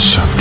House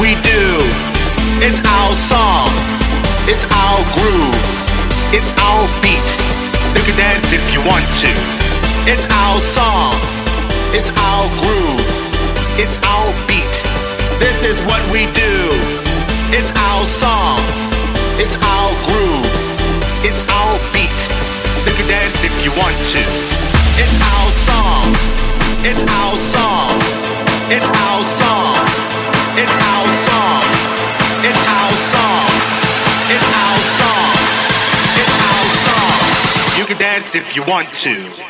we do. It's our song. It's our groove. It's our beat. You can dance if you want to. It's our song. It's our groove. It's our beat. This is what we do. It's our song. It's our groove. It's our beat. You can dance if you want to. It's our song. It's our song. It's our song. If you want to.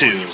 If